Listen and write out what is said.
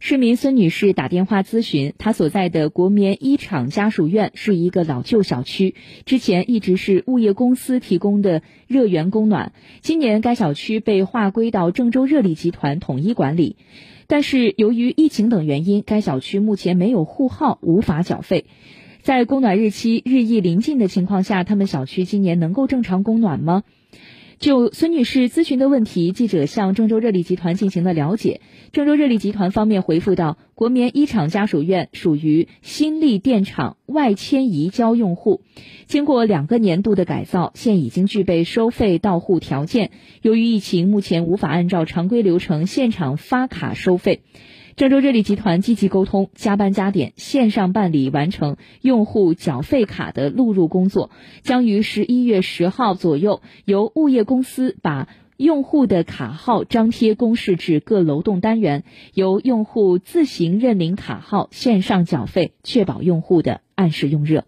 市民孙女士打电话咨询，她所在的国棉一厂家属院是一个老旧小区，之前一直是物业公司提供的热源供暖。今年该小区被划归到郑州热力集团统一管理，但是由于疫情等原因，该小区目前没有户号，无法缴费。在供暖日期日益临近的情况下，他们小区今年能够正常供暖吗？就孙女士咨询的问题，记者向郑州热力集团进行了了解。郑州热力集团方面回复到：“国棉一厂家属院属于新力电厂外迁移交用户，经过两个年度的改造，现已经具备收费到户条件。由于疫情，目前无法按照常规流程现场发卡收费。”郑州热力集团积极沟通，加班加点，线上办理完成用户缴费卡的录入工作，将于十一月十号左右由物业公司把用户的卡号张贴公示至各楼栋单元，由用户自行认领卡号，线上缴费，确保用户的按时用热。